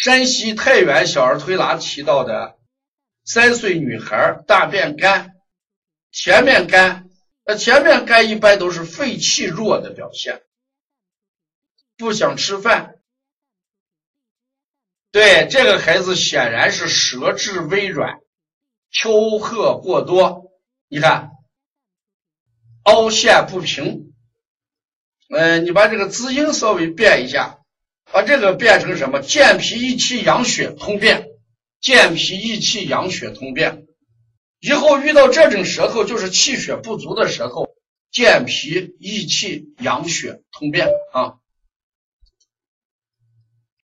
山西太原小儿推拿提到的三岁女孩大便干，前面干，那前面干一般都是肺气弱的表现，不想吃饭。对这个孩子显然是舌质微软，丘壑过多，你看凹陷不平。嗯，你把这个字音稍微变一下。把这个变成什么？健脾益气养血通便，健脾益气养血通便。以后遇到这种舌头，就是气血不足的舌头，健脾益气养血通便啊。